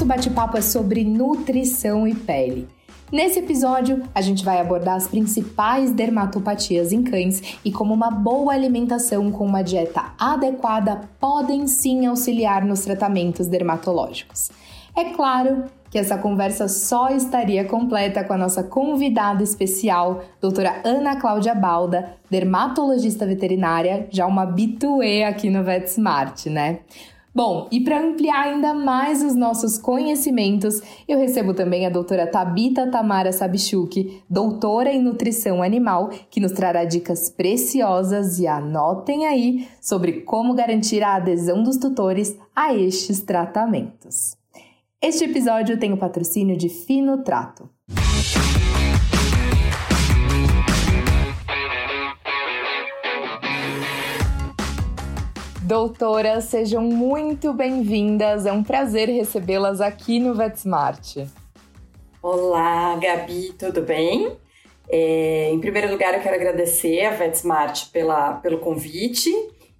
nosso bate-papo é sobre nutrição e pele. Nesse episódio, a gente vai abordar as principais dermatopatias em cães e como uma boa alimentação com uma dieta adequada podem sim auxiliar nos tratamentos dermatológicos. É claro que essa conversa só estaria completa com a nossa convidada especial, doutora Ana Cláudia Balda, dermatologista veterinária, já uma habituê aqui no VetSmart, né? Bom, e para ampliar ainda mais os nossos conhecimentos, eu recebo também a doutora Tabita Tamara Sabichuk, doutora em nutrição animal, que nos trará dicas preciosas e anotem aí sobre como garantir a adesão dos tutores a estes tratamentos. Este episódio tem o patrocínio de Fino Trato. Doutoras, sejam muito bem-vindas. É um prazer recebê-las aqui no VetSmart. Olá, Gabi, tudo bem? É, em primeiro lugar, eu quero agradecer a VetSmart pela, pelo convite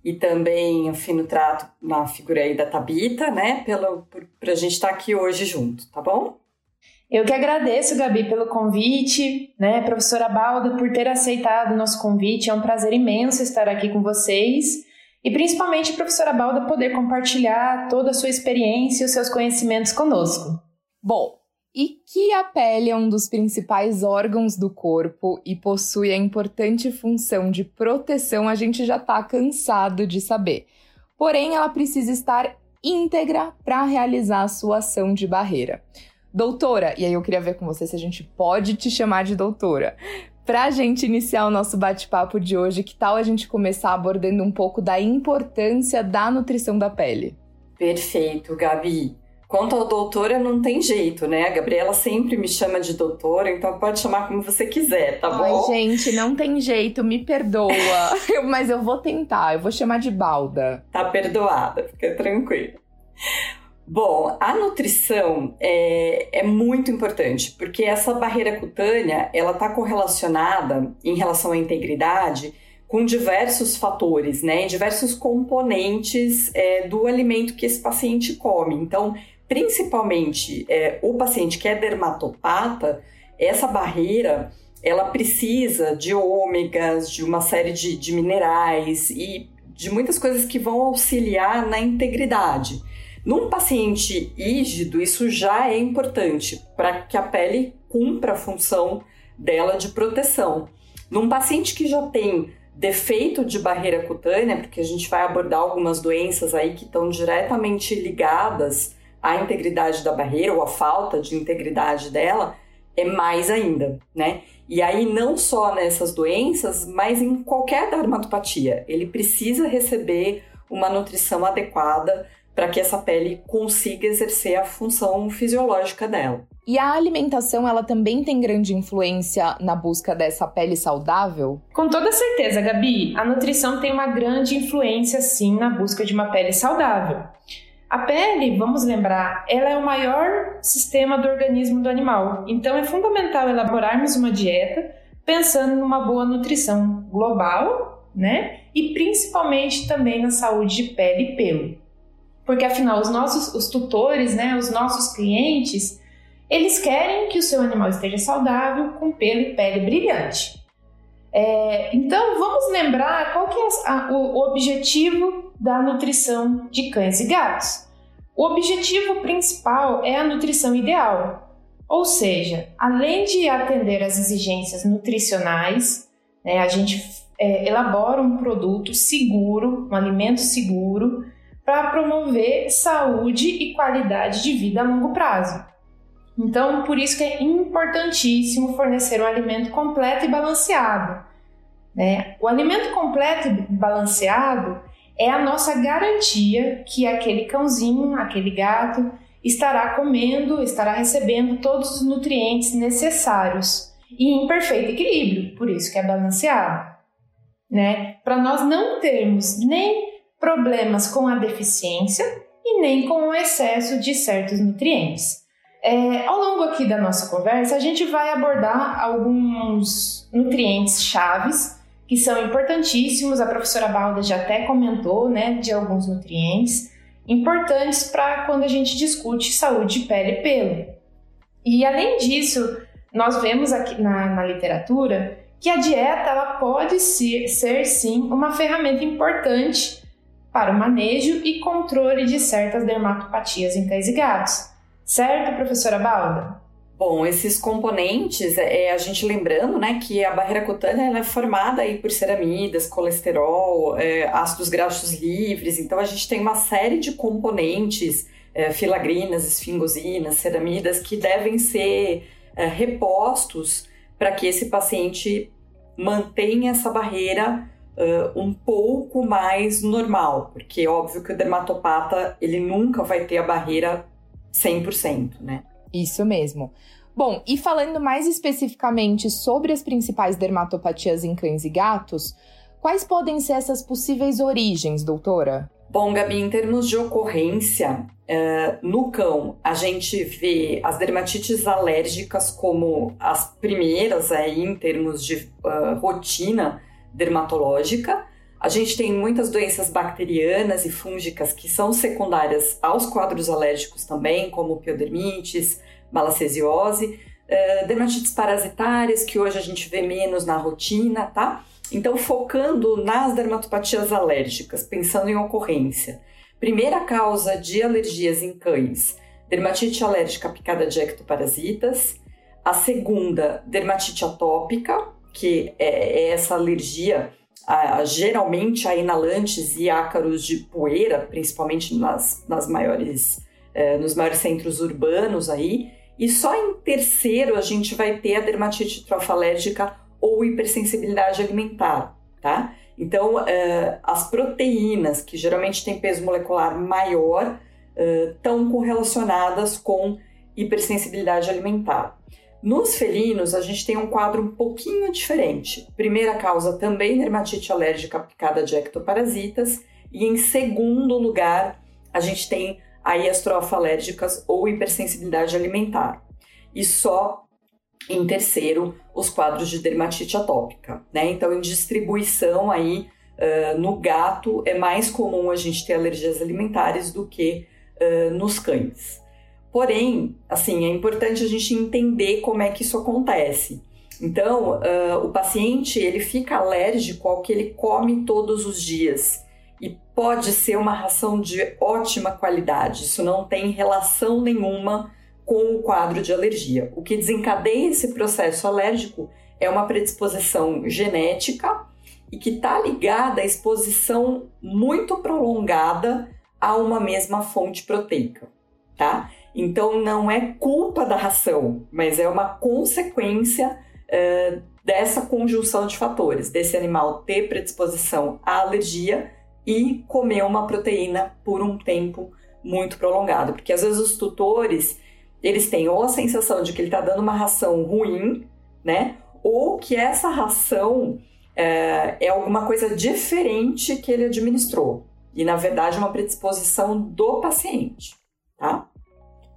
e também o Fino Trato na figura aí da Tabita, né? Para a gente estar tá aqui hoje junto, tá bom? Eu que agradeço, Gabi, pelo convite, né? Professora Balda, por ter aceitado o nosso convite. É um prazer imenso estar aqui com vocês e principalmente, professora Balda, poder compartilhar toda a sua experiência e os seus conhecimentos conosco. Bom, e que a pele é um dos principais órgãos do corpo e possui a importante função de proteção, a gente já está cansado de saber. Porém, ela precisa estar íntegra para realizar a sua ação de barreira. Doutora, e aí eu queria ver com você se a gente pode te chamar de doutora. Para a gente iniciar o nosso bate-papo de hoje, que tal a gente começar abordando um pouco da importância da nutrição da pele? Perfeito, Gabi. Quanto ao doutora, não tem jeito, né? A Gabriela sempre me chama de doutora, então pode chamar como você quiser, tá bom? Ai, gente, não tem jeito, me perdoa. Mas eu vou tentar, eu vou chamar de balda. Tá perdoada, fica tranquila. Bom, a nutrição é, é, muito importante, porque essa barreira cutânea, ela está correlacionada em relação à integridade com diversos fatores, né, diversos componentes é, do alimento que esse paciente come. Então, principalmente é, o paciente que é dermatopata, essa barreira, ela precisa de ômegas, de uma série de, de minerais e de muitas coisas que vão auxiliar na integridade. Num paciente rígido, isso já é importante para que a pele cumpra a função dela de proteção. Num paciente que já tem defeito de barreira cutânea, porque a gente vai abordar algumas doenças aí que estão diretamente ligadas à integridade da barreira ou à falta de integridade dela, é mais ainda, né? E aí não só nessas doenças, mas em qualquer dermatopatia, ele precisa receber uma nutrição adequada para que essa pele consiga exercer a função fisiológica dela. E a alimentação, ela também tem grande influência na busca dessa pele saudável? Com toda certeza, Gabi. A nutrição tem uma grande influência, sim, na busca de uma pele saudável. A pele, vamos lembrar, ela é o maior sistema do organismo do animal. Então é fundamental elaborarmos uma dieta pensando numa boa nutrição global, né? E principalmente também na saúde de pele e pelo porque afinal os nossos os tutores, né, os nossos clientes, eles querem que o seu animal esteja saudável, com pelo e pele brilhante. É, então vamos lembrar qual que é a, o, o objetivo da nutrição de cães e gatos. O objetivo principal é a nutrição ideal, ou seja, além de atender às exigências nutricionais, né, a gente é, elabora um produto seguro, um alimento seguro, para promover saúde e qualidade de vida a longo prazo. Então, por isso que é importantíssimo fornecer um alimento completo e balanceado. Né? O alimento completo e balanceado é a nossa garantia que aquele cãozinho, aquele gato, estará comendo, estará recebendo todos os nutrientes necessários e em perfeito equilíbrio, por isso que é balanceado. Né? Para nós não termos nem problemas com a deficiência e nem com o excesso de certos nutrientes. É, ao longo aqui da nossa conversa, a gente vai abordar alguns nutrientes chaves que são importantíssimos. A professora Balda já até comentou, né, de alguns nutrientes. importantes para quando a gente discute saúde de pele e pelo. E além disso, nós vemos aqui na, na literatura que a dieta ela pode ser, ser sim uma ferramenta importante para o manejo e controle de certas dermatopatias em cães e gatos. Certo, professora Balda? Bom, esses componentes, é, é a gente lembrando, né, que a barreira cutânea é formada aí por ceramidas, colesterol, é, ácidos graxos livres, então a gente tem uma série de componentes, é, filagrinas, esfingosinas, ceramidas, que devem ser é, repostos para que esse paciente mantenha essa barreira uh, um pouco mais normal, porque é óbvio que o dermatopata ele nunca vai ter a barreira 100%, né? Isso mesmo. Bom, e falando mais especificamente sobre as principais dermatopatias em cães e gatos, quais podem ser essas possíveis origens, doutora? Bom, Gabi, em termos de ocorrência, uh, no cão, a gente vê as dermatites alérgicas como as primeiras aí em termos de uh, rotina dermatológica. A gente tem muitas doenças bacterianas e fúngicas que são secundárias aos quadros alérgicos também, como piodermites, malacesiose, uh, dermatites parasitárias, que hoje a gente vê menos na rotina, tá? Então, focando nas dermatopatias alérgicas, pensando em ocorrência. Primeira causa de alergias em cães, dermatite alérgica picada de ectoparasitas. A segunda, dermatite atópica, que é, é essa alergia a, geralmente a inalantes e ácaros de poeira, principalmente nas, nas maiores, é, nos maiores centros urbanos aí. E só em terceiro a gente vai ter a dermatite trofalérgica ou hipersensibilidade alimentar, tá? Então, uh, as proteínas, que geralmente têm peso molecular maior, estão correlacionadas com hipersensibilidade alimentar. Nos felinos, a gente tem um quadro um pouquinho diferente. Primeira causa também dermatite alérgica aplicada de ectoparasitas, e em segundo lugar, a gente tem aí as trofalérgicas ou hipersensibilidade alimentar. E só em terceiro, os quadros de dermatite atópica, né? Então, em distribuição aí uh, no gato é mais comum a gente ter alergias alimentares do que uh, nos cães. Porém, assim, é importante a gente entender como é que isso acontece. Então, uh, o paciente ele fica alérgico ao que ele come todos os dias e pode ser uma ração de ótima qualidade. Isso não tem relação nenhuma com o quadro de alergia. O que desencadeia esse processo alérgico é uma predisposição genética e que está ligada à exposição muito prolongada a uma mesma fonte proteica, tá? Então não é culpa da ração, mas é uma consequência uh, dessa conjunção de fatores, desse animal ter predisposição à alergia e comer uma proteína por um tempo muito prolongado, porque às vezes os tutores eles têm ou a sensação de que ele está dando uma ração ruim, né? Ou que essa ração é, é alguma coisa diferente que ele administrou. E na verdade é uma predisposição do paciente, tá?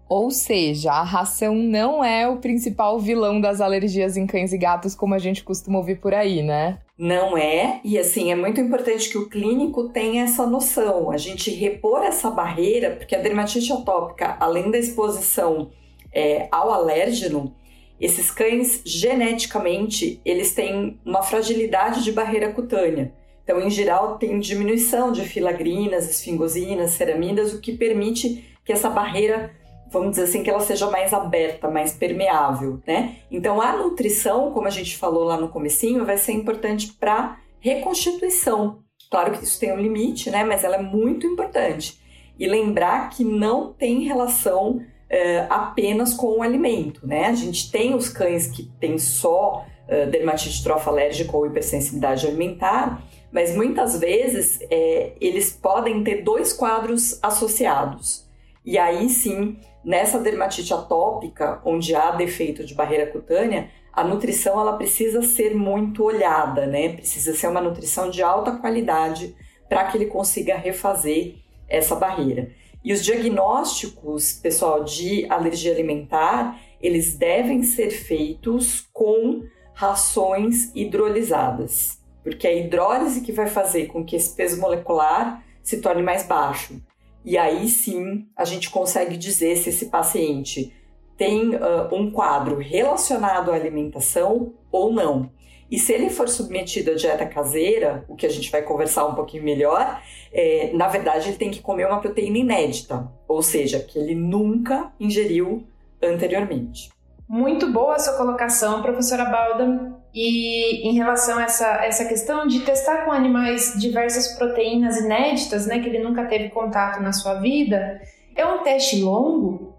Ou seja, a ração não é o principal vilão das alergias em cães e gatos, como a gente costuma ouvir por aí, né? Não é, e assim, é muito importante que o clínico tenha essa noção, a gente repor essa barreira, porque a dermatite atópica, além da exposição é, ao alérgeno, esses cães geneticamente eles têm uma fragilidade de barreira cutânea. Então, em geral, tem diminuição de filagrinas, esfingosinas, ceramidas, o que permite que essa barreira vamos dizer assim, que ela seja mais aberta, mais permeável, né? Então a nutrição, como a gente falou lá no comecinho, vai ser importante para reconstituição. Claro que isso tem um limite, né? Mas ela é muito importante. E lembrar que não tem relação é, apenas com o alimento, né? A gente tem os cães que têm só é, dermatite trofalérgica ou hipersensibilidade alimentar, mas muitas vezes é, eles podem ter dois quadros associados. E aí sim Nessa dermatite atópica, onde há defeito de barreira cutânea, a nutrição ela precisa ser muito olhada, né? Precisa ser uma nutrição de alta qualidade para que ele consiga refazer essa barreira. E os diagnósticos, pessoal, de alergia alimentar, eles devem ser feitos com rações hidrolisadas, porque é a hidrólise que vai fazer com que esse peso molecular se torne mais baixo. E aí sim a gente consegue dizer se esse paciente tem uh, um quadro relacionado à alimentação ou não. E se ele for submetido à dieta caseira, o que a gente vai conversar um pouquinho melhor, é, na verdade ele tem que comer uma proteína inédita, ou seja, que ele nunca ingeriu anteriormente. Muito boa a sua colocação, professora Balda. E em relação a essa, essa questão de testar com animais diversas proteínas inéditas, né, que ele nunca teve contato na sua vida, é um teste longo?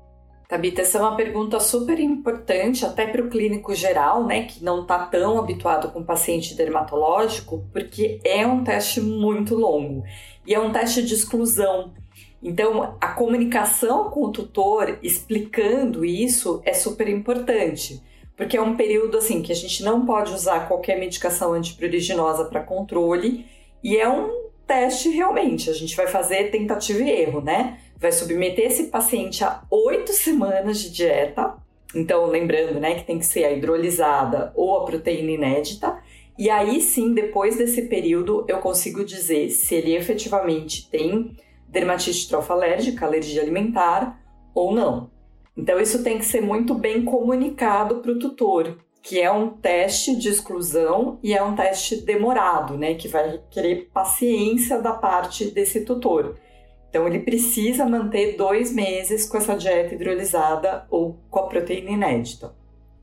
Tabita, essa é uma pergunta super importante até para o clínico geral, né, que não está tão habituado com paciente dermatológico, porque é um teste muito longo e é um teste de exclusão. Então, a comunicação com o tutor explicando isso é super importante, porque é um período assim que a gente não pode usar qualquer medicação antipruriginosa para controle e é um teste realmente. A gente vai fazer tentativa e erro, né? Vai submeter esse paciente a oito semanas de dieta. Então, lembrando, né, que tem que ser a hidrolisada ou a proteína inédita. E aí sim, depois desse período, eu consigo dizer se ele efetivamente tem dermatite trofalérgica, alergia alimentar ou não. Então, isso tem que ser muito bem comunicado para o tutor, que é um teste de exclusão e é um teste demorado, né? Que vai requerer paciência da parte desse tutor. Então, ele precisa manter dois meses com essa dieta hidrolisada ou com a proteína inédita.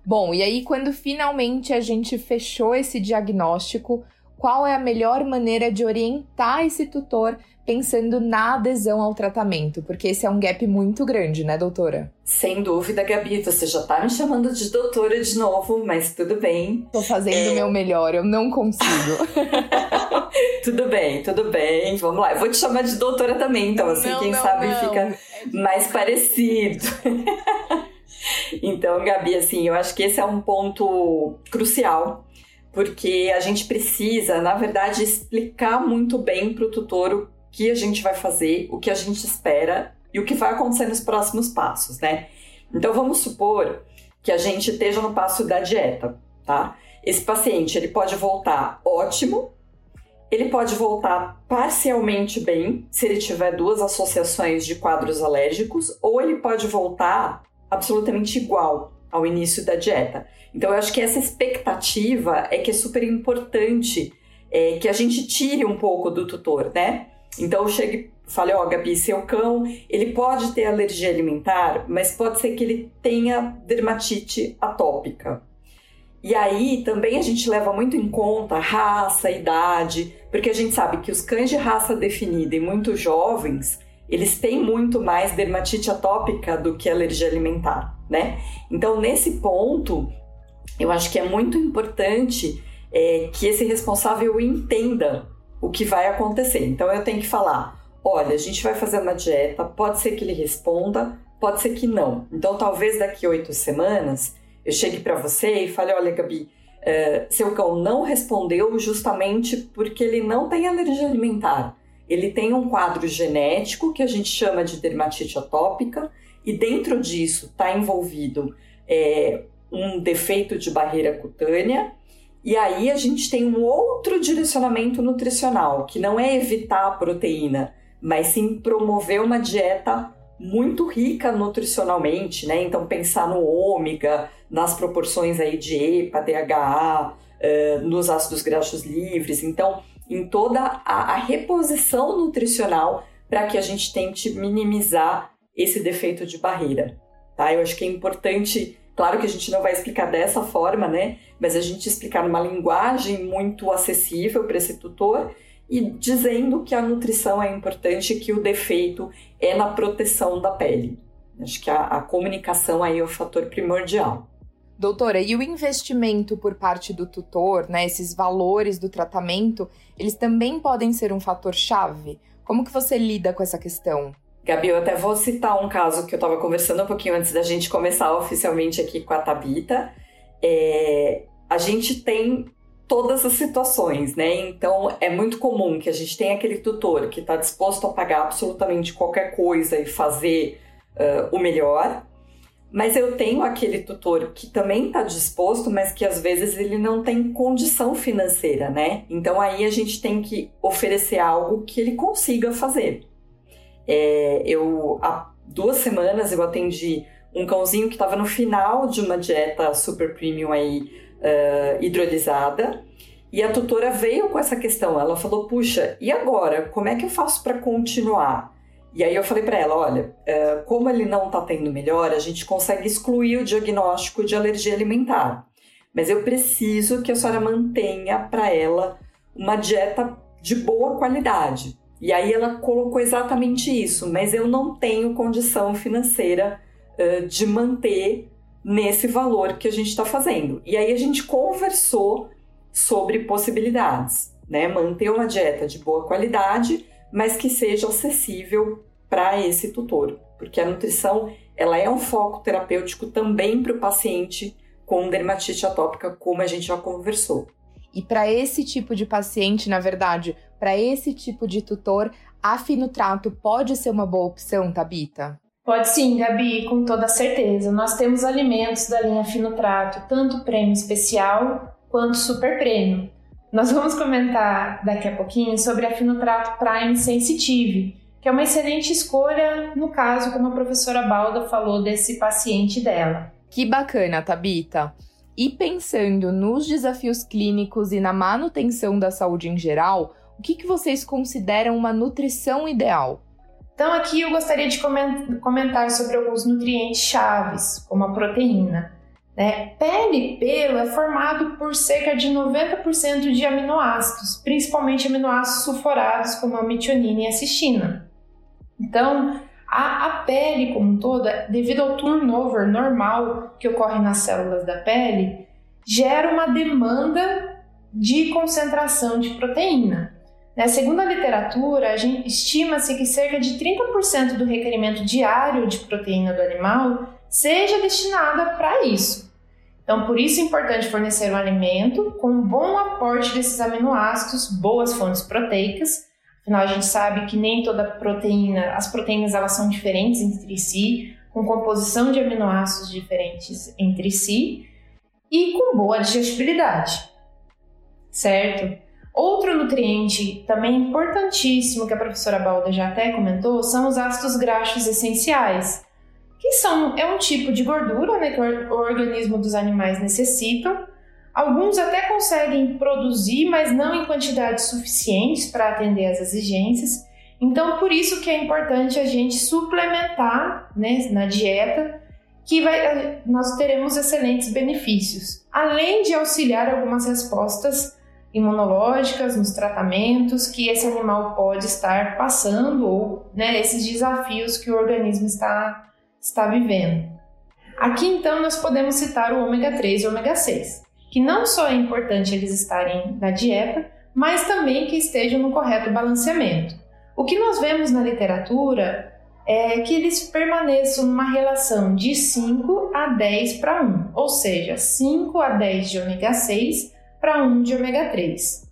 Bom, e aí, quando finalmente a gente fechou esse diagnóstico, qual é a melhor maneira de orientar esse tutor pensando na adesão ao tratamento? Porque esse é um gap muito grande, né, doutora? Sem dúvida, Gabi, você já tá me chamando de doutora de novo, mas tudo bem. Tô fazendo o é... meu melhor, eu não consigo. tudo bem, tudo bem. Vamos lá. Eu vou te chamar de doutora também, então assim, não, quem não, sabe não. fica mais parecido. então, Gabi, assim, eu acho que esse é um ponto crucial porque a gente precisa, na verdade, explicar muito bem para o tutor o que a gente vai fazer, o que a gente espera e o que vai acontecer nos próximos passos, né? Então vamos supor que a gente esteja no passo da dieta, tá? Esse paciente ele pode voltar ótimo, ele pode voltar parcialmente bem se ele tiver duas associações de quadros alérgicos, ou ele pode voltar absolutamente igual ao início da dieta. Então, eu acho que essa expectativa é que é super importante é, que a gente tire um pouco do tutor, né? Então, chegue falei, ó, oh, Gabi, seu cão, ele pode ter alergia alimentar, mas pode ser que ele tenha dermatite atópica. E aí também a gente leva muito em conta raça, idade, porque a gente sabe que os cães de raça definida e muito jovens, eles têm muito mais dermatite atópica do que alergia alimentar, né? Então, nesse ponto, eu acho que é muito importante é, que esse responsável entenda o que vai acontecer. Então eu tenho que falar: olha, a gente vai fazer uma dieta, pode ser que ele responda, pode ser que não. Então talvez daqui oito semanas eu chegue para você e fale: olha, Gabi, é, seu cão não respondeu justamente porque ele não tem alergia alimentar. Ele tem um quadro genético que a gente chama de dermatite atópica, e dentro disso está envolvido é, um defeito de barreira cutânea. E aí a gente tem um outro direcionamento nutricional, que não é evitar a proteína, mas sim promover uma dieta muito rica nutricionalmente, né? Então pensar no ômega, nas proporções aí de EPA, DHA, uh, nos ácidos graxos livres. Então, em toda a, a reposição nutricional para que a gente tente minimizar esse defeito de barreira, tá? Eu acho que é importante Claro que a gente não vai explicar dessa forma, né? Mas a gente explicar numa linguagem muito acessível para esse tutor e dizendo que a nutrição é importante, que o defeito é na proteção da pele. Acho que a, a comunicação aí é o fator primordial. Doutora, e o investimento por parte do tutor, né, esses valores do tratamento, eles também podem ser um fator chave? Como que você lida com essa questão? Gabi, eu até vou citar um caso que eu estava conversando um pouquinho antes da gente começar oficialmente aqui com a Tabita. É, a gente tem todas as situações, né? Então é muito comum que a gente tenha aquele tutor que está disposto a pagar absolutamente qualquer coisa e fazer uh, o melhor, mas eu tenho aquele tutor que também está disposto, mas que às vezes ele não tem condição financeira, né? Então aí a gente tem que oferecer algo que ele consiga fazer. É, eu há duas semanas eu atendi um cãozinho que estava no final de uma dieta super premium aí uh, hidrolisada e a tutora veio com essa questão. Ela falou: puxa, e agora? Como é que eu faço para continuar? E aí eu falei para ela, olha, uh, como ele não está tendo melhor, a gente consegue excluir o diagnóstico de alergia alimentar. Mas eu preciso que a senhora mantenha para ela uma dieta de boa qualidade. E aí ela colocou exatamente isso, mas eu não tenho condição financeira uh, de manter nesse valor que a gente está fazendo. E aí a gente conversou sobre possibilidades, né? Manter uma dieta de boa qualidade, mas que seja acessível para esse tutor, porque a nutrição ela é um foco terapêutico também para o paciente com dermatite atópica, como a gente já conversou. E para esse tipo de paciente, na verdade, para esse tipo de tutor, a pode ser uma boa opção, Tabita? Pode sim, Gabi, com toda certeza. Nós temos alimentos da linha Finotrato, tanto prêmio especial quanto super prêmio. Nós vamos comentar daqui a pouquinho sobre a Prime Sensitive, que é uma excelente escolha no caso, como a professora Balda falou, desse paciente dela. Que bacana, Tabita! E pensando nos desafios clínicos e na manutenção da saúde em geral, o que, que vocês consideram uma nutrição ideal? Então, aqui eu gostaria de comentar sobre alguns nutrientes chaves, como a proteína. Né? Pele e pelo é formado por cerca de 90% de aminoácidos, principalmente aminoácidos sulfurados, como a metionina e a cistina. Então, a, a pele como um todo, devido ao turnover normal que ocorre nas células da pele, gera uma demanda de concentração de proteína. Né? Segundo a literatura, estima-se que cerca de 30% do requerimento diário de proteína do animal seja destinada para isso. Então, por isso é importante fornecer um alimento com um bom aporte desses aminoácidos, boas fontes proteicas, Afinal, a gente sabe que nem toda proteína, as proteínas elas são diferentes entre si, com composição de aminoácidos diferentes entre si e com boa digestibilidade, certo? Outro nutriente também importantíssimo que a professora Balda já até comentou são os ácidos graxos essenciais, que são é um tipo de gordura né, que o organismo dos animais necessitam Alguns até conseguem produzir, mas não em quantidades suficientes para atender às exigências. Então, por isso que é importante a gente suplementar né, na dieta, que vai, nós teremos excelentes benefícios, além de auxiliar algumas respostas imunológicas nos tratamentos que esse animal pode estar passando ou né, esses desafios que o organismo está, está vivendo. Aqui então nós podemos citar o ômega 3 e o ômega 6 que não só é importante eles estarem na dieta, mas também que estejam no correto balanceamento. O que nós vemos na literatura é que eles permaneçam numa relação de 5 a 10 para 1, ou seja, 5 a 10 de ômega 6 para 1 de ômega 3.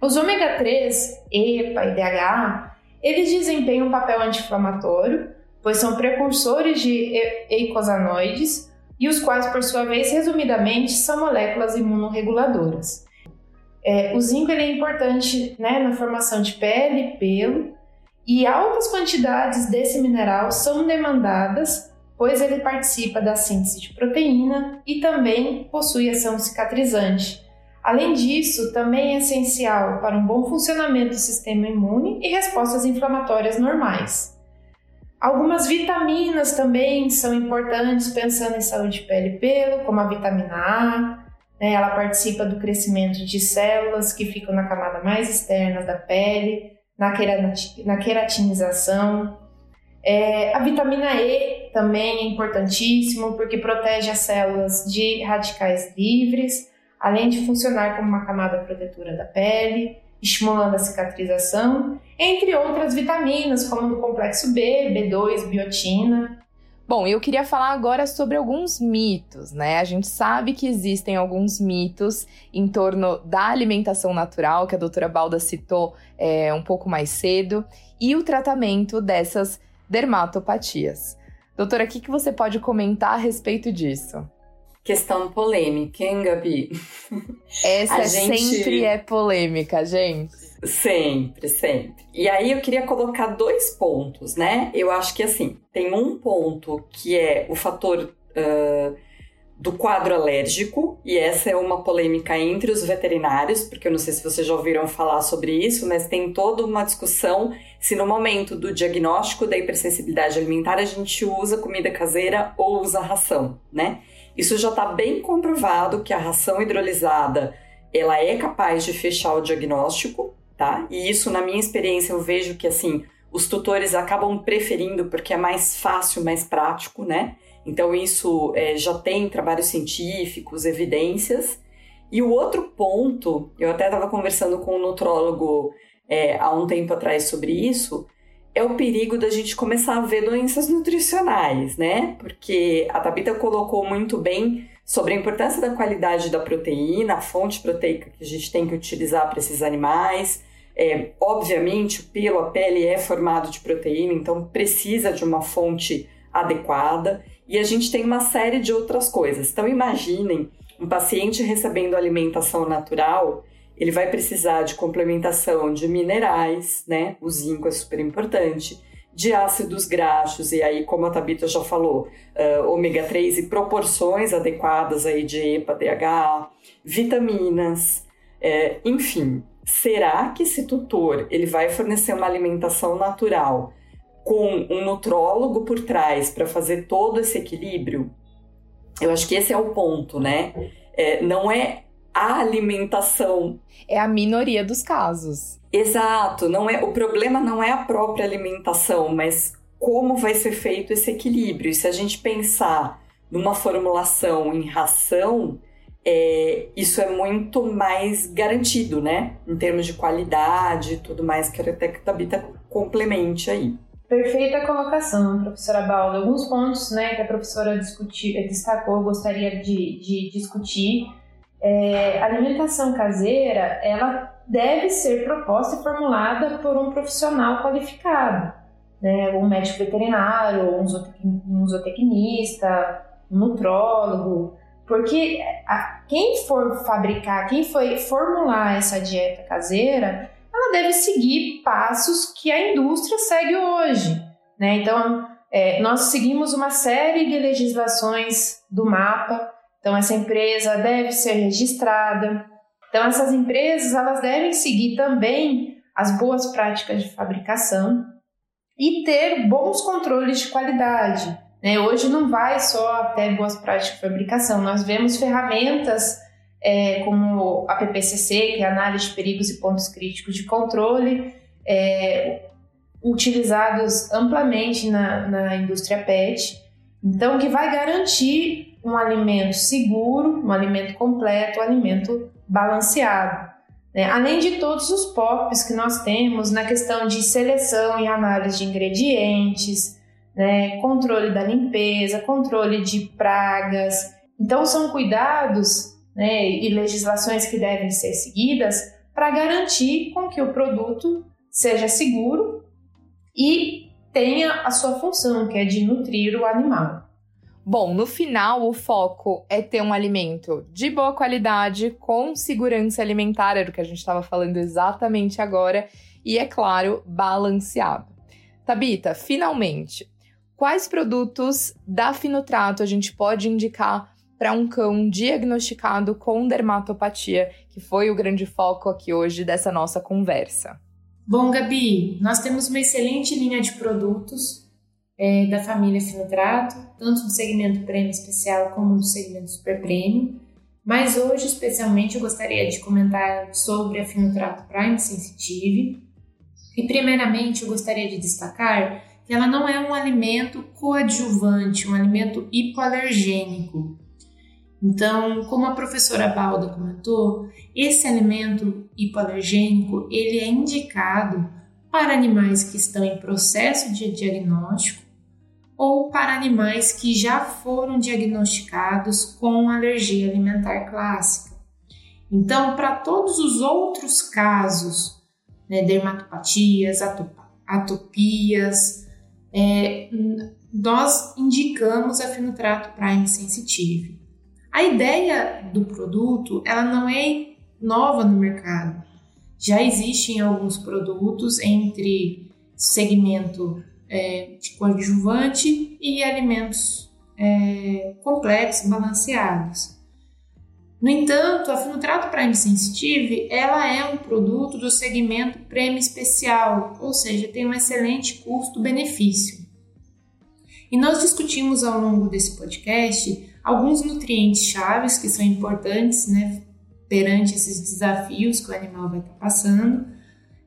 Os ômega 3, EPA e DHA, eles desempenham um papel anti-inflamatório, pois são precursores de eicosanoides, e os quais, por sua vez, resumidamente, são moléculas imunorreguladoras. É, o zinco é importante né, na formação de pele pelo, e altas quantidades desse mineral são demandadas, pois ele participa da síntese de proteína e também possui ação cicatrizante. Além disso, também é essencial para um bom funcionamento do sistema imune e respostas inflamatórias normais. Algumas vitaminas também são importantes pensando em saúde de pele e pelo, como a vitamina A. Né? Ela participa do crescimento de células que ficam na camada mais externa da pele, na, na queratinização. É, a vitamina E também é importantíssimo porque protege as células de radicais livres, além de funcionar como uma camada protetora da pele estimulando a cicatrização, entre outras vitaminas, como do complexo B, B2, biotina. Bom, eu queria falar agora sobre alguns mitos, né? A gente sabe que existem alguns mitos em torno da alimentação natural, que a doutora Balda citou é, um pouco mais cedo, e o tratamento dessas dermatopatias. Doutora, o que, que você pode comentar a respeito disso? Questão polêmica, hein, Gabi? Essa gente... sempre é polêmica, gente. Sempre, sempre. E aí eu queria colocar dois pontos, né? Eu acho que assim, tem um ponto que é o fator. Uh, do quadro alérgico, e essa é uma polêmica entre os veterinários, porque eu não sei se vocês já ouviram falar sobre isso, mas tem toda uma discussão se no momento do diagnóstico da hipersensibilidade alimentar a gente usa comida caseira ou usa ração, né? Isso já está bem comprovado que a ração hidrolisada ela é capaz de fechar o diagnóstico, tá? E isso, na minha experiência, eu vejo que assim os tutores acabam preferindo porque é mais fácil, mais prático, né? Então, isso é, já tem trabalhos científicos, evidências. E o outro ponto, eu até estava conversando com um nutrólogo é, há um tempo atrás sobre isso, é o perigo da gente começar a ver doenças nutricionais, né? Porque a Tabita colocou muito bem sobre a importância da qualidade da proteína, a fonte proteica que a gente tem que utilizar para esses animais. É, obviamente, o pelo, a pele é formado de proteína, então precisa de uma fonte adequada. E a gente tem uma série de outras coisas. Então, imaginem um paciente recebendo alimentação natural, ele vai precisar de complementação de minerais, né? O zinco é super importante, de ácidos graxos, e aí, como a Tabita já falou, uh, ômega 3 e proporções adequadas aí de EPA, DHA, vitaminas, é, enfim. Será que esse tutor ele vai fornecer uma alimentação natural com um nutrólogo por trás para fazer todo esse equilíbrio, eu acho que esse é o ponto, né? É, não é a alimentação. É a minoria dos casos. Exato, não é o problema não é a própria alimentação, mas como vai ser feito esse equilíbrio. E se a gente pensar numa formulação em ração, é, isso é muito mais garantido, né? Em termos de qualidade e tudo mais, que até que a Tabita complemente aí. Perfeita colocação, professora Balda. Alguns pontos né, que a professora discutir, destacou, eu gostaria de, de discutir. É, alimentação caseira, ela deve ser proposta e formulada por um profissional qualificado, né, um médico veterinário, um zootecnista, um nutrólogo, porque a, quem for fabricar, quem for formular essa dieta caseira, ela deve seguir passos que a indústria segue hoje. Né? Então, é, nós seguimos uma série de legislações do mapa, então essa empresa deve ser registrada. Então, essas empresas elas devem seguir também as boas práticas de fabricação e ter bons controles de qualidade. Né? Hoje não vai só ter boas práticas de fabricação, nós vemos ferramentas é, como a PPCC, que é a Análise de Perigos e Pontos Críticos de Controle, é, utilizados amplamente na, na indústria PET. Então, que vai garantir um alimento seguro, um alimento completo, um alimento balanceado. Né? Além de todos os POPs que nós temos na questão de seleção e análise de ingredientes, né? controle da limpeza, controle de pragas. Então, são cuidados né, e legislações que devem ser seguidas para garantir com que o produto seja seguro e tenha a sua função, que é de nutrir o animal. Bom, no final, o foco é ter um alimento de boa qualidade, com segurança alimentar, era o que a gente estava falando exatamente agora, e, é claro, balanceado. Tabita, finalmente, quais produtos da Finotrato a gente pode indicar para um cão diagnosticado com dermatopatia, que foi o grande foco aqui hoje dessa nossa conversa. Bom, Gabi, nós temos uma excelente linha de produtos é, da família Finotrato, tanto no segmento prêmio especial como no segmento super prêmio. Mas hoje, especialmente, eu gostaria de comentar sobre a Finotrato Prime Sensitive. E, primeiramente, eu gostaria de destacar que ela não é um alimento coadjuvante, um alimento hipoalergênico. Então, como a professora Balda comentou, esse alimento hipoalergênico ele é indicado para animais que estão em processo de diagnóstico ou para animais que já foram diagnosticados com alergia alimentar clássica. Então, para todos os outros casos, né, dermatopatias, atopias, é, nós indicamos a Finotrato Prime Sensitive. A ideia do produto, ela não é nova no mercado. Já existem alguns produtos entre segmento é, de coadjuvante e alimentos é, completos, balanceados. No entanto, a Finotrato Prime Sensitive ela é um produto do segmento prêmio especial, ou seja, tem um excelente custo-benefício. E nós discutimos ao longo desse podcast alguns nutrientes chaves que são importantes né, perante esses desafios que o animal vai estar passando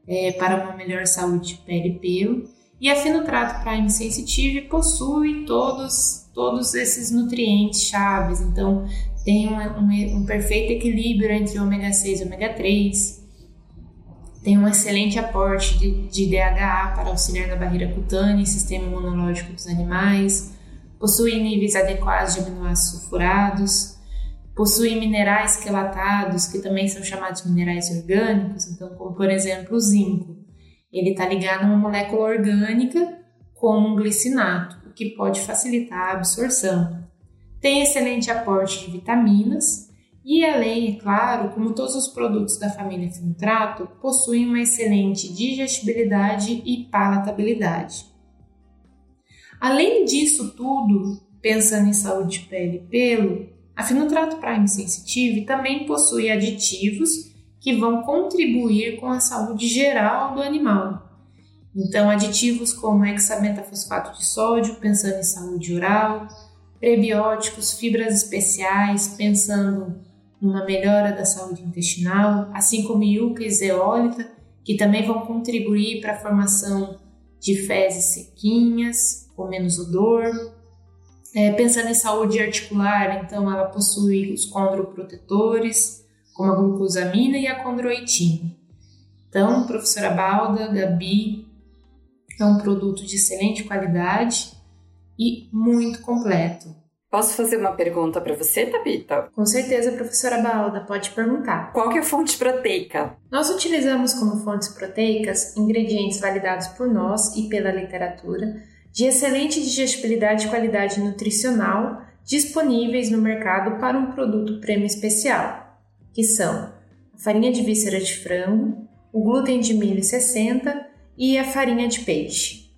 é, para uma melhor saúde de pele e pelo. E a Finotrato Prime Sensitive possui todos, todos esses nutrientes chaves, então tem um, um, um perfeito equilíbrio entre ômega 6 e ômega 3, tem um excelente aporte de, de DHA para auxiliar na barreira cutânea e sistema imunológico dos animais, possui níveis adequados de aminoácidos sulfurados, possui minerais quelatados, que também são chamados minerais orgânicos, então, como por exemplo o zinco. Ele está ligado a uma molécula orgânica como um glicinato, o que pode facilitar a absorção. Tem excelente aporte de vitaminas e além, é claro, como todos os produtos da família Finitrato, possuem uma excelente digestibilidade e palatabilidade. Além disso tudo, pensando em saúde de pele e pelo, a Finotrato Prime Sensitive também possui aditivos que vão contribuir com a saúde geral do animal. Então, aditivos como hexametafosfato de sódio, pensando em saúde oral, prebióticos, fibras especiais, pensando numa melhora da saúde intestinal, assim como yuca e zeólita, que também vão contribuir para a formação de fezes sequinhas, com menos odor. É, pensando em saúde articular, então ela possui os condroprotetores, como a glucosamina e a condroitina. Então, professora Balda, Gabi, é um produto de excelente qualidade e muito completo. Posso fazer uma pergunta para você, Tabita? Com certeza, professora Balda, pode perguntar. Qual que é a fonte proteica? Nós utilizamos como fontes proteicas ingredientes validados por nós e pela literatura, de excelente digestibilidade e qualidade nutricional, disponíveis no mercado para um produto prêmio especial, que são a farinha de víscera de frango, o glúten de milho 60 e a farinha de peixe.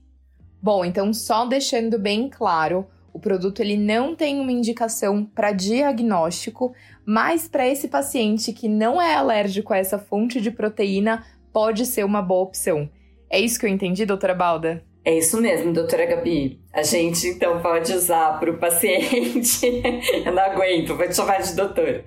Bom, então só deixando bem claro, o produto ele não tem uma indicação para diagnóstico, mas para esse paciente que não é alérgico a essa fonte de proteína, pode ser uma boa opção. É isso que eu entendi, doutora Balda? É isso mesmo, doutora Gabi. A gente então pode usar para o paciente, eu não aguento, vou te chamar de doutor,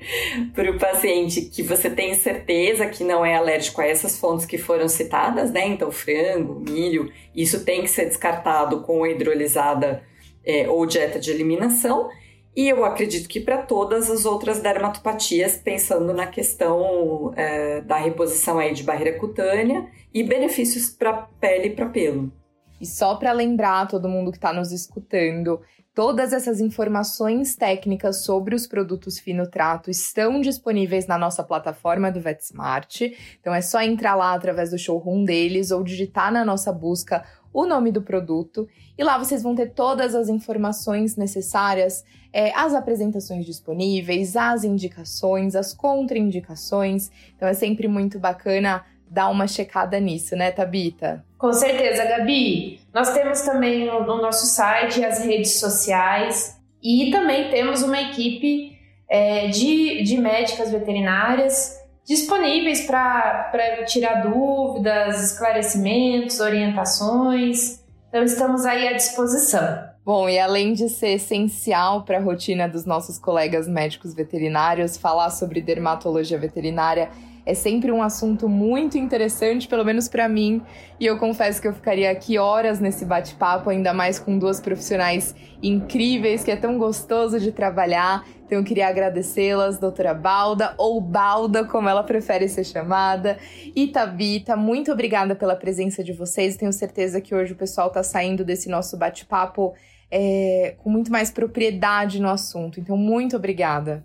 para o paciente que você tem certeza que não é alérgico a essas fontes que foram citadas, né? Então, frango, milho, isso tem que ser descartado com a hidrolisada é, ou dieta de eliminação. E eu acredito que para todas as outras dermatopatias, pensando na questão é, da reposição aí de barreira cutânea e benefícios para pele e para pelo. E só para lembrar todo mundo que está nos escutando, todas essas informações técnicas sobre os produtos Finotrato estão disponíveis na nossa plataforma do VetSmart. Então é só entrar lá através do showroom deles ou digitar na nossa busca o nome do produto e lá vocês vão ter todas as informações necessárias, é, as apresentações disponíveis, as indicações, as contraindicações. Então é sempre muito bacana dar uma checada nisso, né, Tabita? Com certeza, Gabi. Nós temos também no nosso site as redes sociais e também temos uma equipe é, de, de médicas veterinárias disponíveis para tirar dúvidas, esclarecimentos, orientações. Então, estamos aí à disposição. Bom, e além de ser essencial para a rotina dos nossos colegas médicos veterinários, falar sobre dermatologia veterinária é sempre um assunto muito interessante, pelo menos para mim, e eu confesso que eu ficaria aqui horas nesse bate-papo, ainda mais com duas profissionais incríveis, que é tão gostoso de trabalhar. Então eu queria agradecê-las, doutora Balda, ou Balda, como ela prefere ser chamada, e Tabita, muito obrigada pela presença de vocês. Tenho certeza que hoje o pessoal está saindo desse nosso bate-papo é, com muito mais propriedade no assunto. Então, muito obrigada.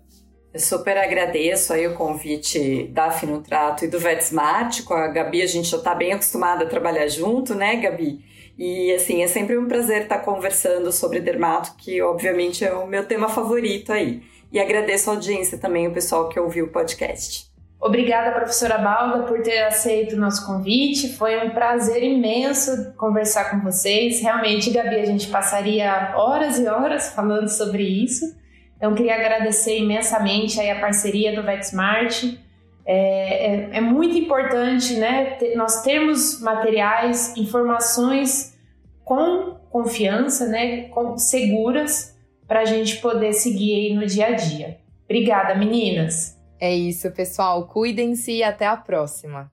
Eu super agradeço aí o convite da Finutrato e do VetSmart. Com a Gabi, a gente já está bem acostumada a trabalhar junto, né, Gabi? E assim, é sempre um prazer estar conversando sobre dermato, que obviamente é o meu tema favorito aí. E agradeço a audiência também, o pessoal que ouviu o podcast. Obrigada, professora Balda, por ter aceito o nosso convite. Foi um prazer imenso conversar com vocês. Realmente, Gabi, a gente passaria horas e horas falando sobre isso. Então, queria agradecer imensamente aí a parceria do VetSmart. É, é, é muito importante né, ter, nós termos materiais, informações com confiança, né, com, seguras, para a gente poder seguir aí no dia a dia. Obrigada, meninas! É isso, pessoal. Cuidem-se e até a próxima.